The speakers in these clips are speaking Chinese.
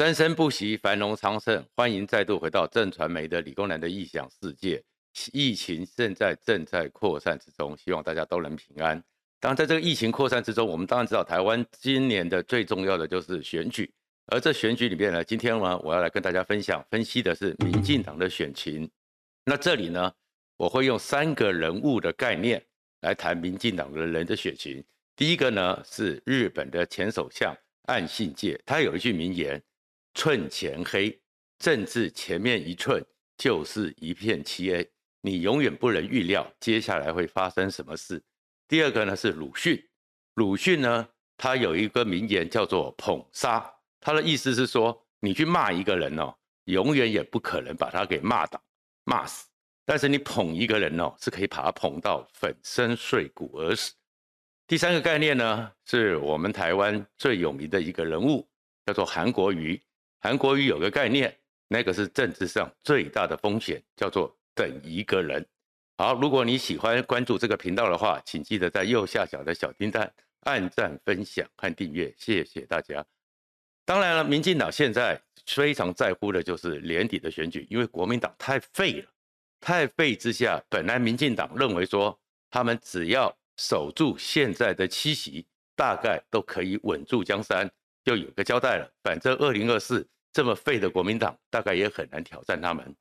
生生不息，繁荣昌盛。欢迎再度回到正传媒的理工男的异想世界。疫情现在正在扩散之中，希望大家都能平安。当然，在这个疫情扩散之中，我们当然知道台湾今年的最重要的就是选举。而这选举里面呢，今天呢，我要来跟大家分享分析的是民进党的选情。那这里呢，我会用三个人物的概念来谈民进党的人的选情。第一个呢，是日本的前首相岸信介，他有一句名言。寸前黑，政治前面一寸就是一片漆黑，你永远不能预料接下来会发生什么事。第二个呢是鲁迅，鲁迅呢他有一个名言叫做捧杀，他的意思是说，你去骂一个人哦，永远也不可能把他给骂倒、骂死，但是你捧一个人哦，是可以把他捧到粉身碎骨而死。第三个概念呢，是我们台湾最有名的一个人物，叫做韩国瑜。韩国瑜有个概念，那个是政治上最大的风险，叫做等一个人。好，如果你喜欢关注这个频道的话，请记得在右下角的小叮当按赞、分享和订阅，谢谢大家。当然了，民进党现在非常在乎的就是年底的选举，因为国民党太废了，太废之下，本来民进党认为说，他们只要守住现在的七席，大概都可以稳住江山。就有个交代了，反正二零二四这么废的国民党，大概也很难挑战他们。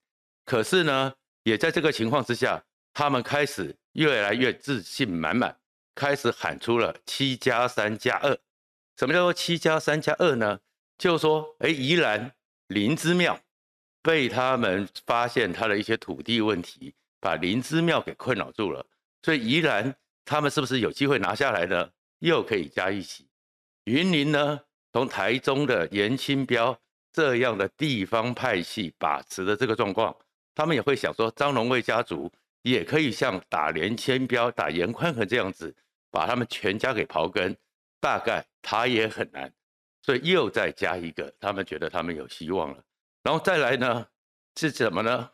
可是呢，也在这个情况之下，他们开始越来越自信满满，开始喊出了七加三加二。什么叫做七加三加二呢？就是说，哎，宜兰林姿妙被他们发现他的一些土地问题，把林姿妙给困扰住了，所以宜兰他们是不是有机会拿下来呢？又可以加一起。云林呢？从台中的严清标这样的地方派系把持的这个状况，他们也会想说，张荣味家族也可以像打连清标、打严宽恒这样子，把他们全家给刨根，大概他也很难，所以又再加一个，他们觉得他们有希望了。然后再来呢，是什么呢？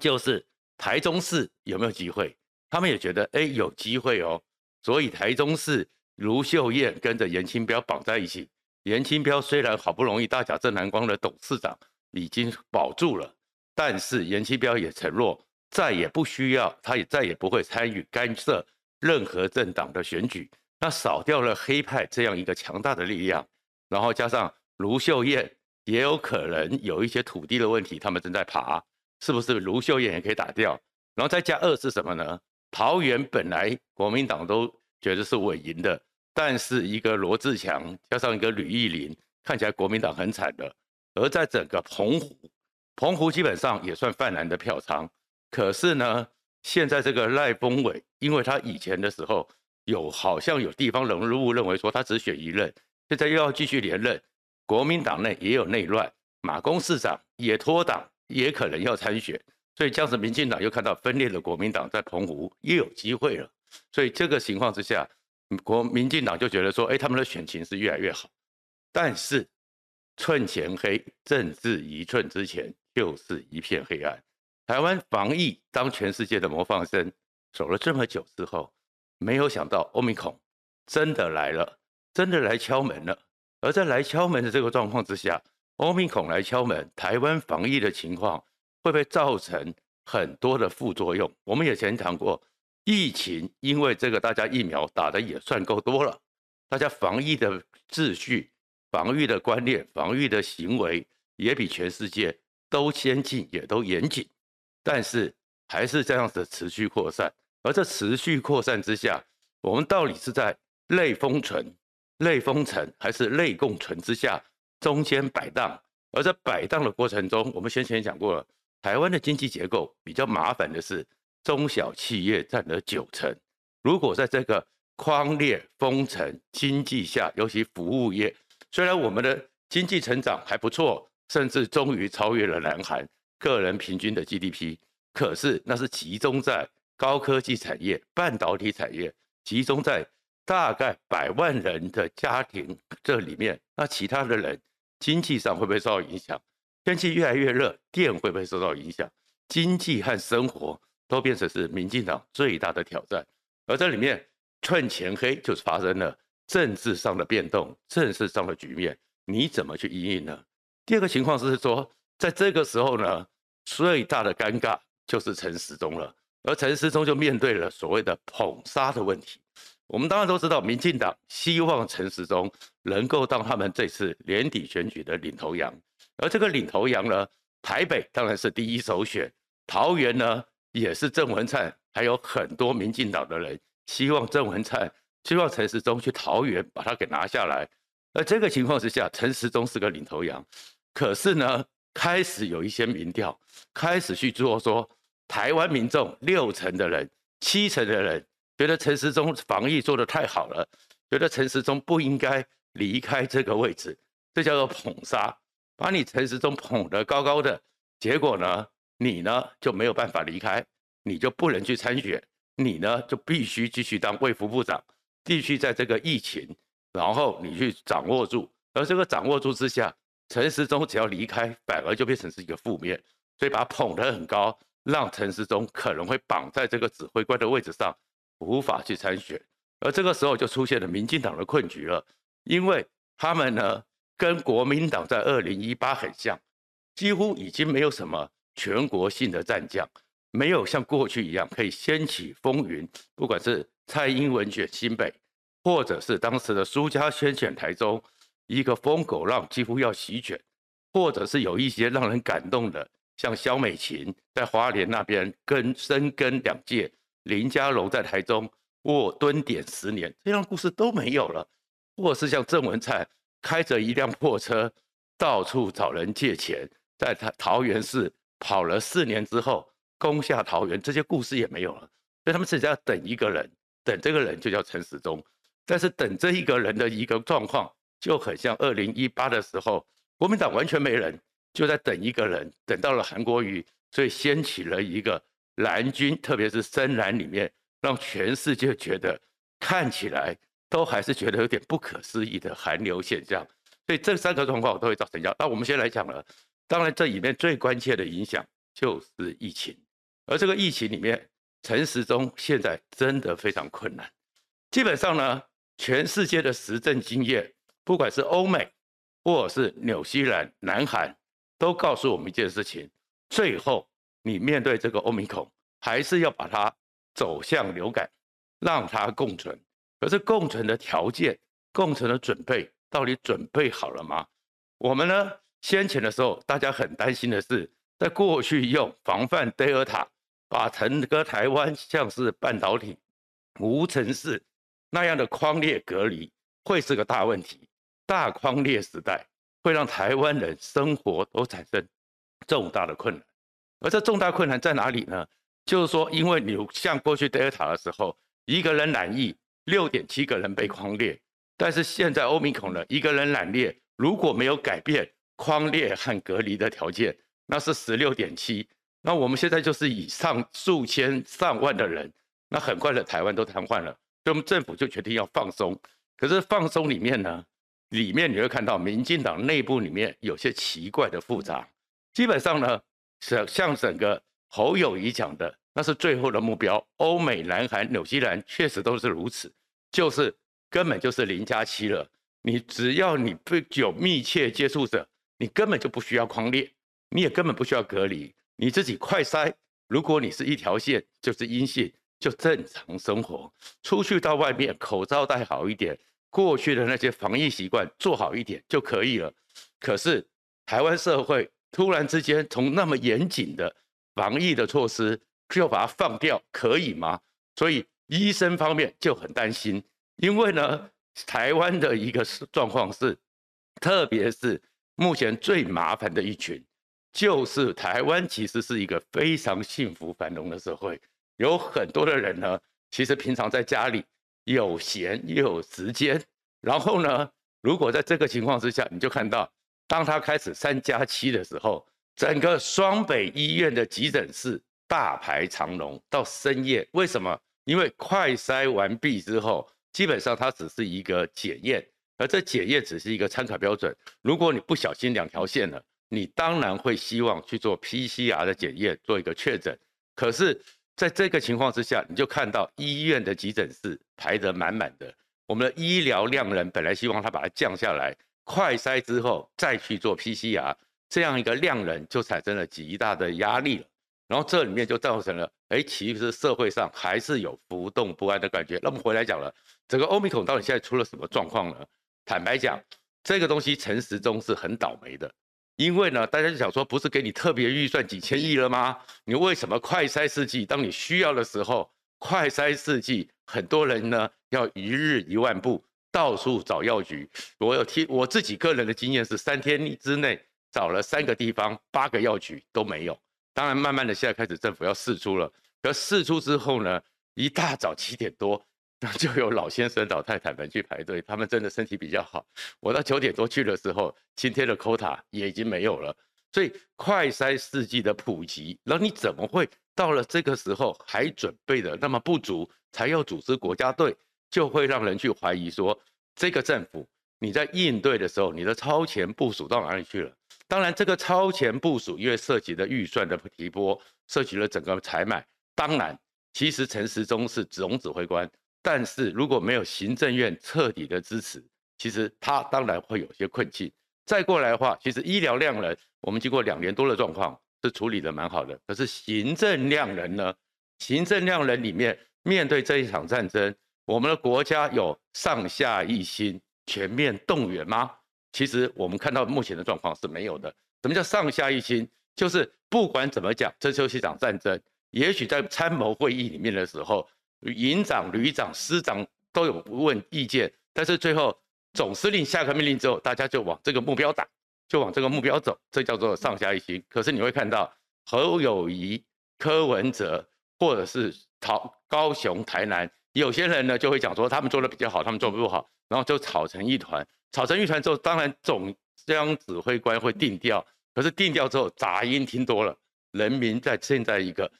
就是台中市有没有机会？他们也觉得，哎，有机会哦。所以台中市卢秀燕跟着严清标绑在一起。严清标虽然好不容易大甲镇南光的董事长已经保住了，但是严清标也承诺再也不需要，他也再也不会参与干涉任何政党的选举。那少掉了黑派这样一个强大的力量，然后加上卢秀燕也有可能有一些土地的问题，他们正在爬，是不是卢秀燕也可以打掉？然后再加二是什么呢？桃园本来国民党都觉得是稳赢的。但是一个罗志强加上一个吕玉玲，看起来国民党很惨的。而在整个澎湖，澎湖基本上也算泛蓝的票仓。可是呢，现在这个赖峰伟，因为他以前的时候有好像有地方人物认为说他只选一任，现在又要继续连任，国民党内也有内乱，马公市长也脱党，也可能要参选，所以这样子民进党又看到分裂的国民党在澎湖又有机会了。所以这个情况之下。国民进党就觉得说，哎，他们的选情是越来越好，但是寸前黑，政治一寸之前就是一片黑暗。台湾防疫当全世界的模范生，走了这么久之后，没有想到欧米孔真的来了，真的来敲门了。而在来敲门的这个状况之下，欧米孔来敲门，台湾防疫的情况会不会造成很多的副作用？我们以前谈过。疫情，因为这个，大家疫苗打的也算够多了，大家防疫的秩序、防御的观念、防御的行为也比全世界都先进，也都严谨，但是还是这样子持续扩散。而这持续扩散之下，我们到底是在类封存、类封城，还是类共存之下中间摆荡？而在摆荡的过程中，我们先前讲过了，台湾的经济结构比较麻烦的是。中小企业占了九成，如果在这个匡列封城经济下，尤其服务业，虽然我们的经济成长还不错，甚至终于超越了南韩个人平均的 GDP，可是那是集中在高科技产业、半导体产业，集中在大概百万人的家庭这里面，那其他的人经济上会不会受到影响？天气越来越热，电会不会受到影响？经济和生活。都变成是民进党最大的挑战，而这里面寸前黑就是发生了政治上的变动，政治上的局面，你怎么去应应呢？第二个情况是说，在这个时候呢，最大的尴尬就是陈时中了，而陈时中就面对了所谓的捧杀的问题。我们当然都知道，民进党希望陈时中能够当他们这次年底选举的领头羊，而这个领头羊呢，台北当然是第一首选，桃园呢也是郑文灿，还有很多民进党的人希望郑文灿，希望陈时中去桃园把他给拿下来。而这个情况之下，陈时中是个领头羊，可是呢，开始有一些民调开始去做说，台湾民众六成的人、七成的人觉得陈时中防疫做得太好了，觉得陈时中不应该离开这个位置，这叫做捧杀，把你陈时中捧得高高的，结果呢，你呢就没有办法离开，你就不能去参选，你呢就必须继续当卫福部长，继续在这个疫情。然后你去掌握住，而这个掌握住之下，陈时中只要离开，反而就变成是一个负面，所以把他捧得很高，让陈时中可能会绑在这个指挥官的位置上，无法去参选。而这个时候就出现了民进党的困局了，因为他们呢跟国民党在二零一八很像，几乎已经没有什么全国性的战将，没有像过去一样可以掀起风云，不管是蔡英文选新北。或者是当时的苏家先选台中，一个疯狗浪几乎要席卷，或者是有一些让人感动的，像萧美琴在花莲那边跟深耕两届，林佳龙在台中卧蹲点十年，这样故事都没有了。或是像郑文灿开着一辆破车到处找人借钱，在他桃园市跑了四年之后攻下桃园，这些故事也没有了。所以他们只要等一个人，等这个人就叫陈时中。但是等这一个人的一个状况就很像二零一八的时候，国民党完全没人，就在等一个人，等到了韩国瑜，所以掀起了一个蓝军，特别是深蓝里面，让全世界觉得看起来都还是觉得有点不可思议的韩流现象。所以这三个状况都会造成这样。那我们先来讲了，当然这里面最关切的影响就是疫情，而这个疫情里面，陈时中现在真的非常困难，基本上呢。全世界的实证经验，不管是欧美，或者是纽西兰、南韩，都告诉我们一件事情：最后你面对这个欧米孔，还是要把它走向流感，让它共存。可是共存的条件、共存的准备，到底准备好了吗？我们呢？先前的时候，大家很担心的是，在过去用防范德尔塔，把整个台湾像是半导体无尘室。那样的框列隔离会是个大问题，大框列时代会让台湾人生活都产生重大的困难，而这重大困难在哪里呢？就是说，因为你像过去德尔塔的时候，一个人染疫，六点七个人被框列，但是现在欧米孔呢，一个人染列，如果没有改变框列和隔离的条件，那是十六点七，那我们现在就是以上数千上万的人，那很快的台湾都瘫痪了。所以我们政府就决定要放松，可是放松里面呢，里面你会看到民进党内部里面有些奇怪的复杂。基本上呢，像像整个侯友谊讲的，那是最后的目标。欧美、南韩、纽西兰确实都是如此，就是根本就是零加七了。你只要你不有密切接触者，你根本就不需要匡列，你也根本不需要隔离，你自己快筛。如果你是一条线，就是阴性。就正常生活，出去到外面口罩戴好一点，过去的那些防疫习惯做好一点就可以了。可是台湾社会突然之间从那么严谨的防疫的措施就把它放掉，可以吗？所以医生方面就很担心，因为呢，台湾的一个状况是，特别是目前最麻烦的一群，就是台湾其实是一个非常幸福繁荣的社会。有很多的人呢，其实平常在家里有闲又有时间，然后呢，如果在这个情况之下，你就看到，当他开始三加七的时候，整个双北医院的急诊室大排长龙到深夜。为什么？因为快筛完毕之后，基本上它只是一个检验，而这检验只是一个参考标准。如果你不小心两条线了，你当然会希望去做 PCR 的检验，做一个确诊。可是。在这个情况之下，你就看到医院的急诊室排得满满的。我们的医疗量人本来希望他把它降下来，快筛之后再去做 PCR，这样一个量人就产生了极大的压力了。然后这里面就造成了，哎，其实社会上还是有浮动不安的感觉。那么回来讲了，整个欧米孔到底现在出了什么状况呢？坦白讲，这个东西陈时中是很倒霉的，因为呢，大家就想说，不是给你特别预算几千亿了吗？你为什么快筛试剂，当你需要的时候，快筛试剂很多人呢要一日一万步，到处找药局。我有听我自己个人的经验是，三天之内找了三个地方，八个药局都没有。当然，慢慢的，现在开始政府要试出了。可试出之后呢，一大早七点多，那就有老先生、老太太们去排队。他们真的身体比较好。我到九点多去的时候，今天的 quota 也已经没有了。所以快筛试剂的普及，然后你怎么会到了这个时候还准备的那么不足，才要组织国家队，就会让人去怀疑说，这个政府你在应对的时候，你的超前部署到哪里去了？当然，这个超前部署因为涉及的预算的提拨，涉及了整个采买。当然，其实陈时中是总指挥官，但是如果没有行政院彻底的支持，其实他当然会有些困境。再过来的话，其实医疗量人，我们经过两年多的状况是处理的蛮好的。可是行政量人呢？行政量人里面面对这一场战争，我们的国家有上下一心、全面动员吗？其实我们看到目前的状况是没有的。什么叫上下一心？就是不管怎么讲，这就是一场战争。也许在参谋会议里面的时候，营长、旅长、师长都有问意见，但是最后总司令下个命令之后，大家就往这个目标打，就往这个目标走，这叫做上下一心。可是你会看到侯友谊、柯文哲，或者是桃高雄、台南，有些人呢就会讲说他们做的比较好，他们做不好，然后就吵成一团。吵成一团之后，当然总将指挥官会定调，可是定调之后杂音听多了，人民在现在一个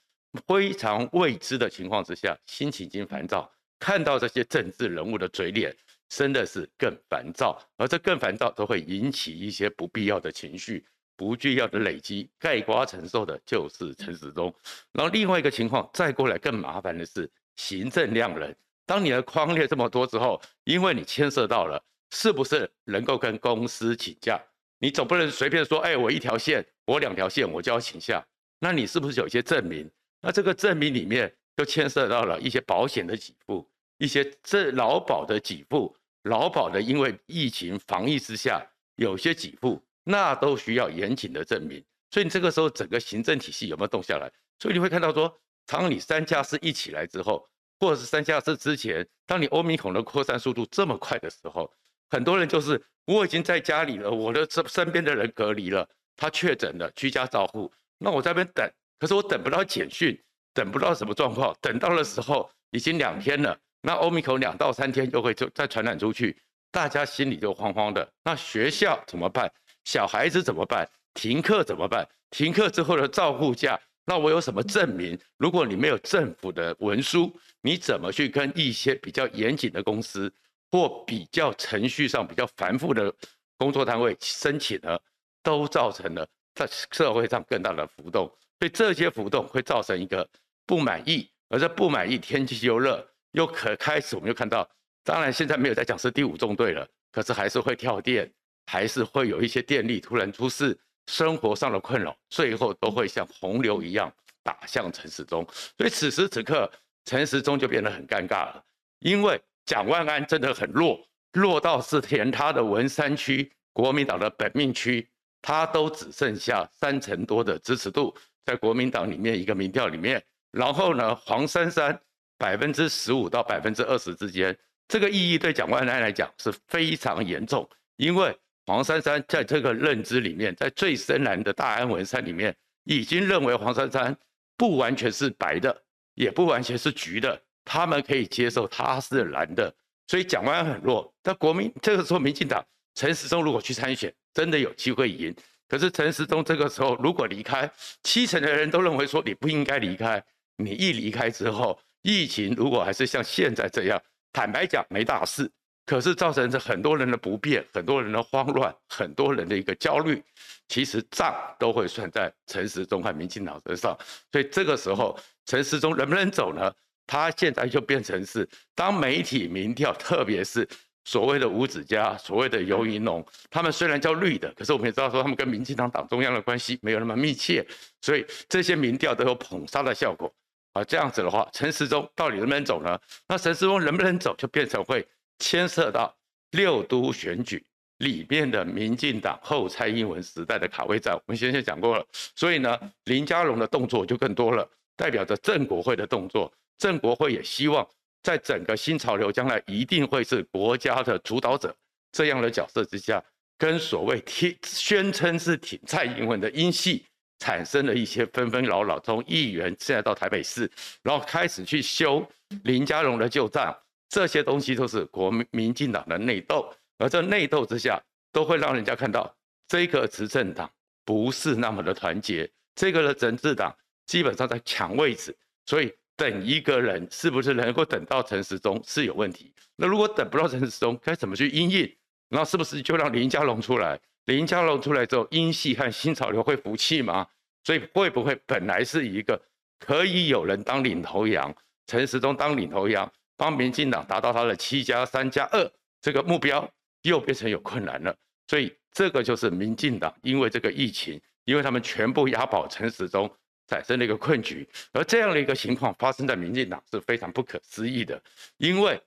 非常未知的情况之下，心情已经烦躁，看到这些政治人物的嘴脸，真的是更烦躁，而这更烦躁都会引起一些不必要的情绪，不必要的累积，盖瓜承受的就是陈时中。然后另外一个情况再过来更麻烦的是行政量人，当你的框列这么多之后，因为你牵涉到了。是不是能够跟公司请假？你总不能随便说，哎，我一条线，我两条线，我就要请假。那你是不是有一些证明？那这个证明里面就牵涉到了一些保险的给付，一些这劳保的给付，劳保的因为疫情防疫之下有些给付，那都需要严谨的证明。所以你这个时候整个行政体系有没有动下来？所以你会看到说，当你三加四一起来之后，或者是三加四之前，当你欧米孔的扩散速度这么快的时候。很多人就是我已经在家里了，我的身身边的人隔离了，他确诊了，居家照护，那我在那边等，可是我等不到简讯，等不到什么状况，等到的时候已经两天了，那欧米口两到三天就会就再传染出去，大家心里就慌慌的。那学校怎么办？小孩子怎么办？停课怎么办？停课之后的照护假，那我有什么证明？如果你没有政府的文书，你怎么去跟一些比较严谨的公司？或比较程序上比较繁复的工作单位申请呢，都造成了在社会上更大的浮动，所以这些浮动会造成一个不满意，而这不满意天气又热，又可开始我们就看到，当然现在没有在讲是第五纵队了，可是还是会跳电，还是会有一些电力突然出事，生活上的困扰，最后都会像洪流一样打向陈时中，所以此时此刻陈时中就变得很尴尬了，因为。蒋万安真的很弱，弱到是连他的文山区国民党的本命区，他都只剩下三成多的支持度，在国民党里面一个民调里面，然后呢，黄珊珊百分之十五到百分之二十之间，这个意义对蒋万安来讲是非常严重，因为黄珊珊在这个认知里面，在最深蓝的大安文山里面，已经认为黄珊珊不完全是白的，也不完全是橘的。他们可以接受他是蓝的，所以蒋万安很弱。但国民这个时候，民进党陈时中如果去参选，真的有机会赢。可是陈时中这个时候如果离开，七成的人都认为说你不应该离开。你一离开之后，疫情如果还是像现在这样，坦白讲没大事，可是造成这很多人的不便，很多人的慌乱，很多人的一个焦虑。其实账都会算在陈时中和民进党身上。所以这个时候，陈时中能不能走呢？他现在就变成是，当媒体民调，特别是所谓的五子家，所谓的游盈龙，他们虽然叫绿的，可是我们也知道说他们跟民进党党中央的关系没有那么密切，所以这些民调都有捧杀的效果。啊，这样子的话，陈时中到底能不能走呢？那陈时中能不能走，就变成会牵涉到六都选举里面的民进党后蔡英文时代的卡位战。我们先前讲过了，所以呢，林佳龙的动作就更多了，代表着郑国会的动作。郑国会也希望。在整个新潮流将来一定会是国家的主导者这样的角色之下，跟所谓挺宣称是挺蔡英文的英系产生了一些纷纷扰扰，从议员现在到台北市，然后开始去修林佳荣的旧账，这些东西都是国民民进党的内斗，而这内斗之下，都会让人家看到这个执政党不是那么的团结，这个的政治党基本上在抢位置，所以。等一个人是不是能够等到陈时中是有问题？那如果等不到陈时中，该怎么去应应？那是不是就让林佳龙出来？林佳龙出来之后，英系和新潮流会服气吗？所以会不会本来是一个可以有人当领头羊，陈时中当领头羊，帮民进党达到他的七加三加二这个目标，又变成有困难了？所以这个就是民进党因为这个疫情，因为他们全部押宝陈时中。产生了一个困局，而这样的一个情况发生在民进党是非常不可思议的，因为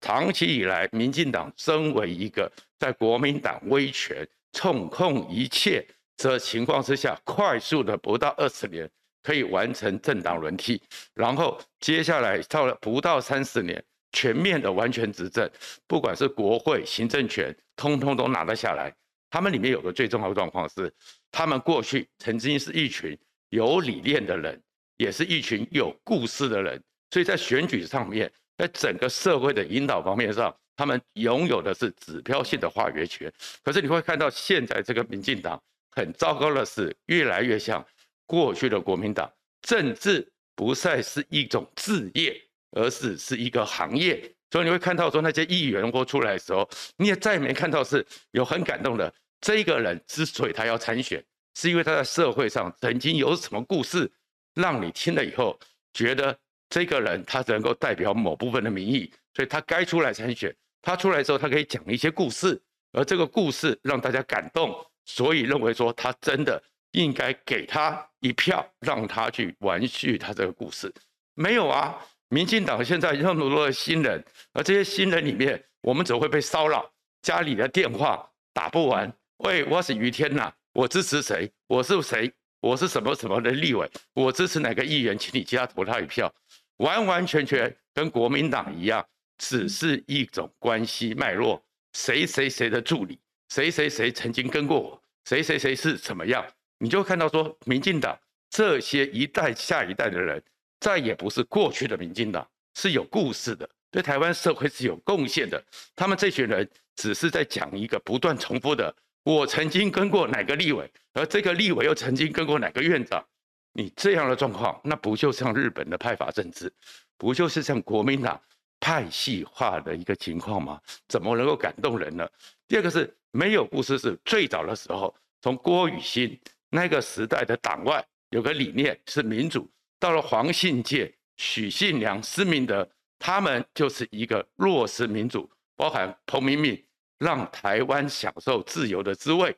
长期以来，民进党身为一个在国民党威权操控一切这情况之下，快速的不到二十年可以完成政党轮替，然后接下来到了不到三十年全面的完全执政，不管是国会行政权，通通都拿得下来。他们里面有个最重要的状况是，他们过去曾经是一群。有理念的人，也是一群有故事的人，所以在选举上面，在整个社会的引导方面上，他们拥有的是指标性的话语权。可是你会看到现在这个民进党很糟糕的是，越来越像过去的国民党，政治不再是一种职业，而是是一个行业。所以你会看到说那些议员或出来的时候，你也再也没看到是有很感动的这个人之所以他要参选。是因为他在社会上曾经有什么故事，让你听了以后觉得这个人他能够代表某部分的民意，所以他该出来参选。他出来之后，他可以讲一些故事，而这个故事让大家感动，所以认为说他真的应该给他一票，让他去完续他这个故事。没有啊，民进党现在那么多的新人，而这些新人里面，我们只会被骚扰，家里的电话打不完。喂，我是于天呐。我支持谁？我是谁？我是什么什么的立委？我支持哪个议员？请你记得投他一票。完完全全跟国民党一样，只是一种关系脉络。谁谁谁的助理？谁谁谁曾经跟过我？谁谁谁是怎么样？你就看到说，民进党这些一代下一代的人，再也不是过去的民进党，是有故事的，对台湾社会是有贡献的。他们这群人只是在讲一个不断重复的。我曾经跟过哪个立委，而这个立委又曾经跟过哪个院长？你这样的状况，那不就像日本的派阀政治，不就是像国民党派系化的一个情况吗？怎么能够感动人呢？第二个是没有故事，是最早的时候，从郭雨欣那个时代的党外有个理念是民主，到了黄信介、许信良、施明德，他们就是一个落实民主，包含彭明敏。让台湾享受自由的滋味，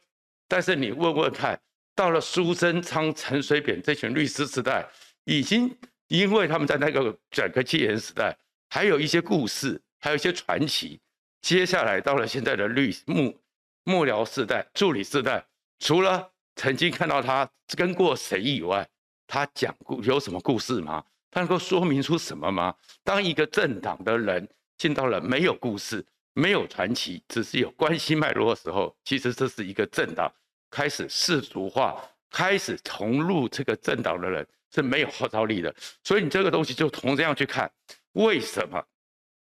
但是你问问看，到了苏贞昌、陈水扁这群律师时代，已经因为他们在那个整个戒严时代，还有一些故事，还有一些传奇。接下来到了现在的律幕幕僚时代、助理时代，除了曾经看到他跟过谁以外，他讲故有什么故事吗？他能够说明出什么吗？当一个政党的人进到了没有故事。没有传奇，只是有关系脉络的时候，其实这是一个政党开始世俗化，开始重入这个政党的人是没有号召力的。所以你这个东西就同这样去看，为什么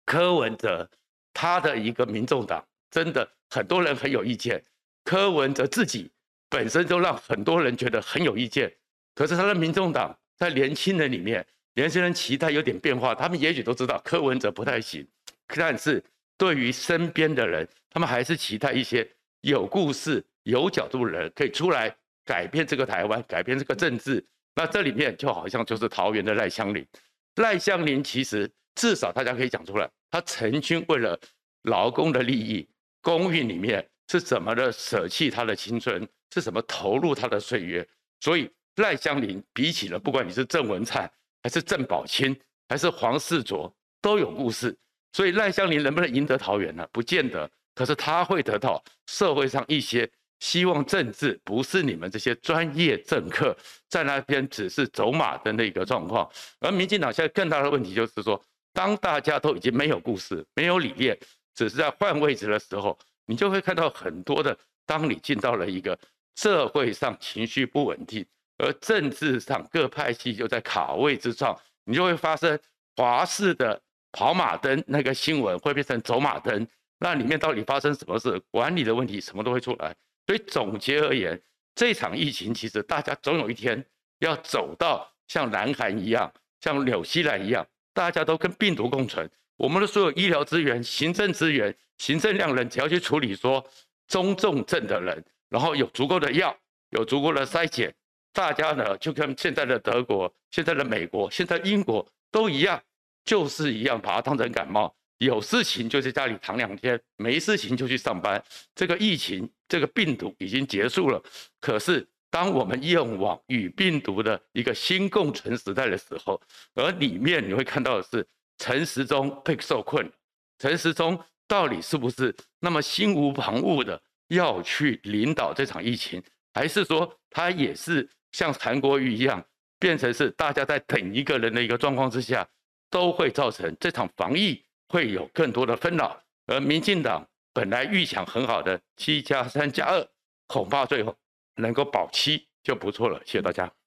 柯文哲他的一个民众党真的很多人很有意见，柯文哲自己本身就让很多人觉得很有意见，可是他的民众党在年轻人里面，年轻人期待有点变化，他们也许都知道柯文哲不太行，但是。对于身边的人，他们还是期待一些有故事、有角度的人可以出来改变这个台湾，改变这个政治。那这里面就好像就是桃园的赖香林。赖香林其实至少大家可以讲出来，他曾经为了劳工的利益，公寓里面是怎么的舍弃他的青春，是怎么投入他的岁月。所以赖香林比起了，不管你是郑文灿，还是郑宝清，还是黄世卓，都有故事。所以赖香林能不能赢得桃园呢？不见得。可是他会得到社会上一些希望，政治不是你们这些专业政客在那边只是走马灯的一个状况。而民进党现在更大的问题就是说，当大家都已经没有故事、没有理念，只是在换位置的时候，你就会看到很多的。当你进到了一个社会上情绪不稳定，而政治上各派系又在卡位之上，你就会发生华氏的跑马灯那个新闻会变成走马灯。那里面到底发生什么事？管理的问题什么都会出来。所以总结而言，这场疫情其实大家总有一天要走到像南韩一样，像纽西兰一样，大家都跟病毒共存。我们的所有医疗资源、行政资源、行政量人，只要去处理说中重症的人，然后有足够的药，有足够的筛检，大家呢就跟现在的德国、现在的美国、现在英国都一样，就是一样，把它当成感冒。有事情就在家里躺两天，没事情就去上班。这个疫情，这个病毒已经结束了。可是，当我们愿往与病毒的一个新共存时代的时候，而里面你会看到的是陈时中被受困。陈时中到底是不是那么心无旁骛的要去领导这场疫情，还是说他也是像韩国瑜一样，变成是大家在等一个人的一个状况之下，都会造成这场防疫？会有更多的纷扰，而民进党本来预想很好的七加三加二，恐怕最后能够保七就不错了。谢谢大家。